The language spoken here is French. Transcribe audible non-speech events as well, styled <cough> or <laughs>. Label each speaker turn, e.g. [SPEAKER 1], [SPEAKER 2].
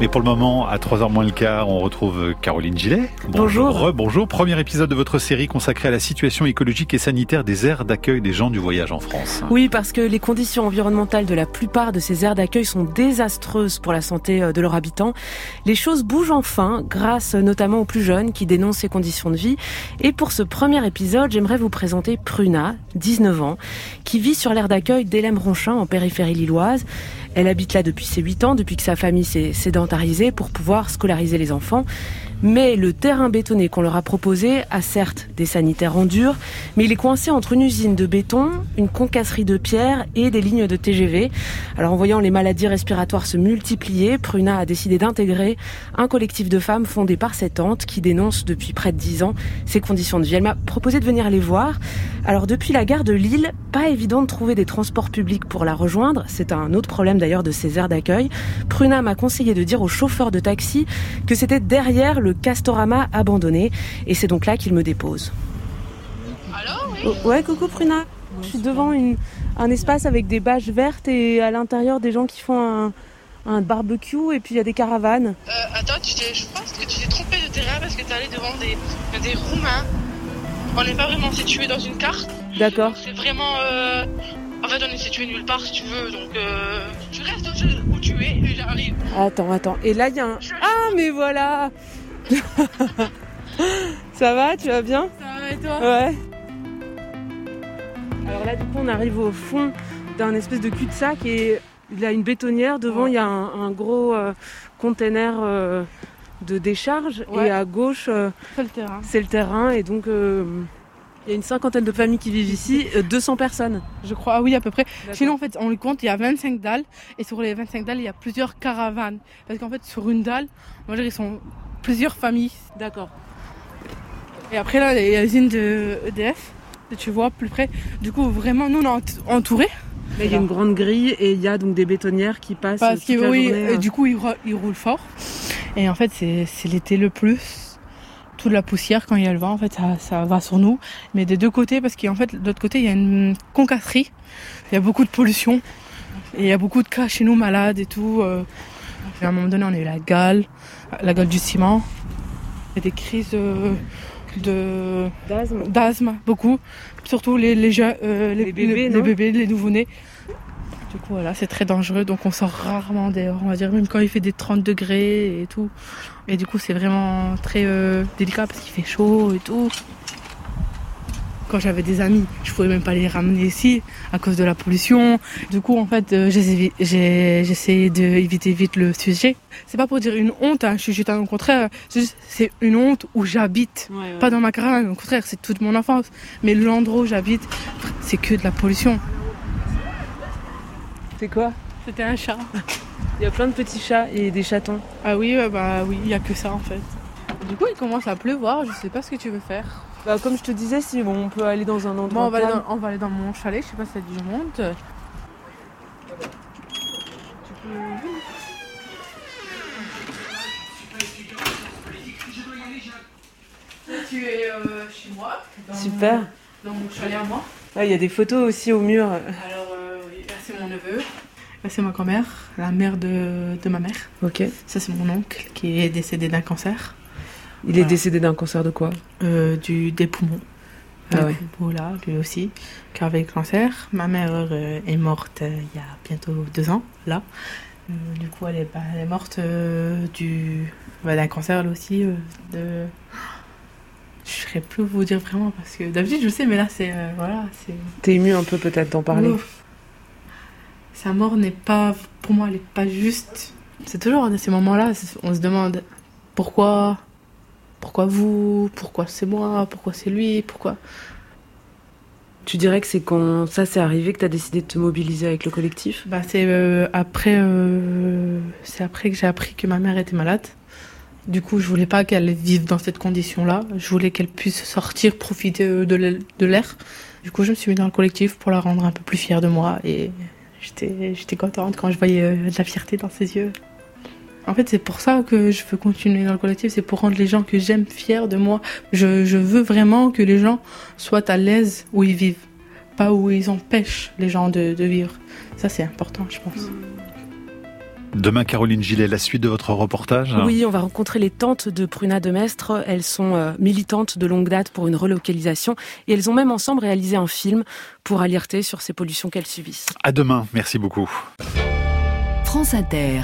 [SPEAKER 1] Mais pour le moment, à 3h moins le quart, on retrouve Caroline Gillet.
[SPEAKER 2] Bonjour.
[SPEAKER 1] bonjour. Premier épisode de votre série consacrée à la situation écologique et sanitaire des aires d'accueil des gens du voyage en France.
[SPEAKER 2] Oui, parce que les conditions environnementales de la plupart de ces aires d'accueil sont désastreuses pour la santé euh, de leurs habitants. Les choses bougent enfin, grâce notamment aux plus jeunes qui dénoncent ces conditions de vie. Et pour ce premier épisode, j'aimerais vous présenter Pruna, 19 ans, qui vit sur l'aire d'accueil d'Elem-Ronchin en périphérie lilloise. Elle habite là depuis ses 8 ans, depuis que sa famille s'est pour pouvoir scolariser les enfants. Mais le terrain bétonné qu'on leur a proposé a certes des sanitaires en dur, mais il est coincé entre une usine de béton, une concasserie de pierre et des lignes de TGV. Alors en voyant les maladies respiratoires se multiplier, Pruna a décidé d'intégrer un collectif de femmes fondé par cette tante qui dénonce depuis près de 10 ans ces conditions de vie. Elle m'a proposé de venir les voir. Alors depuis la gare de Lille, pas évident de trouver des transports publics pour la rejoindre. C'est un autre problème d'ailleurs de ces aires d'accueil. Pruna m'a conseillé de dire au chauffeur de taxi que c'était derrière le le Castorama abandonné. Et c'est donc là qu'il me dépose.
[SPEAKER 3] Alors
[SPEAKER 2] oh, Ouais, coucou Pruna. Je suis devant une, un espace avec des bâches vertes et à l'intérieur des gens qui font un, un barbecue et puis il y a des caravanes.
[SPEAKER 3] Euh, attends, je pense que tu t'es trompé de terrain parce que tu es allé devant des, des Roumains. On n'est pas vraiment situé dans une carte.
[SPEAKER 2] D'accord.
[SPEAKER 3] C'est vraiment. Euh... En fait, on est situé nulle part si tu veux, donc euh... tu restes où tu es et j'arrive.
[SPEAKER 2] Attends, attends. Et là, il y a un. Ah, mais voilà <laughs> Ça va, tu vas bien?
[SPEAKER 3] Ça va et toi?
[SPEAKER 2] Ouais. Alors là, du coup, on arrive au fond d'un espèce de cul-de-sac et il y a une bétonnière. Devant, il y a un, gros euh, container euh, de décharge. Et à gauche, euh,
[SPEAKER 3] c'est le terrain.
[SPEAKER 2] C'est le terrain. Et donc, il y a une cinquantaine de familles qui vivent ici, 200 personnes.
[SPEAKER 3] Je crois, ah oui, à peu près. Sinon, en fait, on les compte, il y a 25 dalles. Et sur les 25 dalles, il y a plusieurs caravanes. Parce qu'en fait, sur une dalle, on va dire, ils sont plusieurs familles.
[SPEAKER 2] D'accord.
[SPEAKER 3] Et après là, il y a l'usine de EDF, tu vois plus près. Du coup, vraiment, nous, on est entourés.
[SPEAKER 2] Mais il y a une grande grille et il y a donc des bétonnières qui passent.
[SPEAKER 3] Parce
[SPEAKER 2] que
[SPEAKER 3] oui,
[SPEAKER 2] et
[SPEAKER 3] hein. du coup, ils, roulent fort. Et en fait, c'est l'été le plus. Toute la poussière, quand il y a le vent, en fait, ça, va sur nous. Mais des deux côtés, parce qu'en fait, de l'autre côté, il y a une concasserie. Il y a beaucoup de pollution. Et il y a beaucoup de cas chez nous malades et tout. À un moment donné, on a eu la gale la gueule du ciment. Il y a des crises euh, de d'asthme, beaucoup. Surtout les, les, euh, les, bébés, les, bébés, les nouveau-nés. Du coup, voilà, c'est très dangereux. Donc, on sort rarement dehors, on va dire, même quand il fait des 30 degrés et tout. Et du coup, c'est vraiment très euh, délicat parce qu'il fait chaud et tout quand j'avais des amis, je pouvais même pas les ramener ici à cause de la pollution. Du coup, en fait, euh, j'ai essayé d'éviter vite le sujet. C'est pas pour dire une honte, hein, je suis juste au contraire, c'est une honte où j'habite, pas dans ma caravane, au contraire, c'est toute mon enfance. Mais l'endroit où j'habite, c'est que de la pollution.
[SPEAKER 2] C'est quoi?
[SPEAKER 3] C'était un chat.
[SPEAKER 2] Il y a plein de petits chats et des chatons.
[SPEAKER 3] Ah oui, bah oui, il y a que ça en fait. Du coup, il commence à pleuvoir, je sais pas ce que tu veux faire.
[SPEAKER 2] Bah, comme je te disais, si on peut aller dans un endroit.
[SPEAKER 3] on, va aller dans, mon chalet, je sais pas si ça dit je monte. Tu es euh, chez moi.
[SPEAKER 2] Super.
[SPEAKER 3] Dans mon chalet à moi.
[SPEAKER 2] Ah, il y a des photos aussi au mur.
[SPEAKER 3] Alors, euh, oui, là c'est mon neveu. Là c'est ma grand-mère, la mère de, de ma mère.
[SPEAKER 2] Ok.
[SPEAKER 3] Ça c'est mon oncle qui est décédé d'un cancer.
[SPEAKER 2] Il est décédé d'un cancer de quoi
[SPEAKER 3] euh, du, Des poumons. Ah ouais. Voilà, lui aussi, qui avait le cancer. Ma mère euh, est morte euh, il y a bientôt deux ans, là. du coup, elle est, bah, elle est morte du bah, d'un cancer, elle aussi. de... Je ne saurais plus vous dire vraiment, parce que d'habitude, je sais, mais là, c'est... voilà, c'est...
[SPEAKER 2] T'es ému un peu peut-être d'en parler
[SPEAKER 3] Sa mort n'est pas... Pour moi, elle n'est pas juste. C'est toujours dans ces moments-là, on se demande pourquoi pourquoi vous? Pourquoi c'est moi? Pourquoi c'est lui? Pourquoi?
[SPEAKER 2] Tu dirais que c'est quand ça s'est arrivé que tu as décidé de te mobiliser avec le collectif?
[SPEAKER 3] Bah, C'est euh, après, euh, c'est après que j'ai appris que ma mère était malade. Du coup, je voulais pas qu'elle vive dans cette condition-là. Je voulais qu'elle puisse sortir, profiter euh, de l'air. Du coup, je me suis mis dans le collectif pour la rendre un peu plus fière de moi. Et j'étais contente quand je voyais de la fierté dans ses yeux. En fait, c'est pour ça que je veux continuer dans le collectif, c'est pour rendre les gens que j'aime fiers de moi. Je, veux vraiment que les gens soient à l'aise où ils vivent, pas où ils empêchent les gens de, vivre. Ça, c'est important, je pense.
[SPEAKER 1] Demain, Caroline Gillet, la suite de votre reportage
[SPEAKER 2] Oui, on va rencontrer les tantes de Pruna de Mestre. Elles sont euh, militantes de longue date pour une relocalisation et elles ont même ensemble réalisé un film pour alerter sur ces pollutions qu'elles subissent.
[SPEAKER 1] À demain, merci beaucoup.
[SPEAKER 4] France Inter.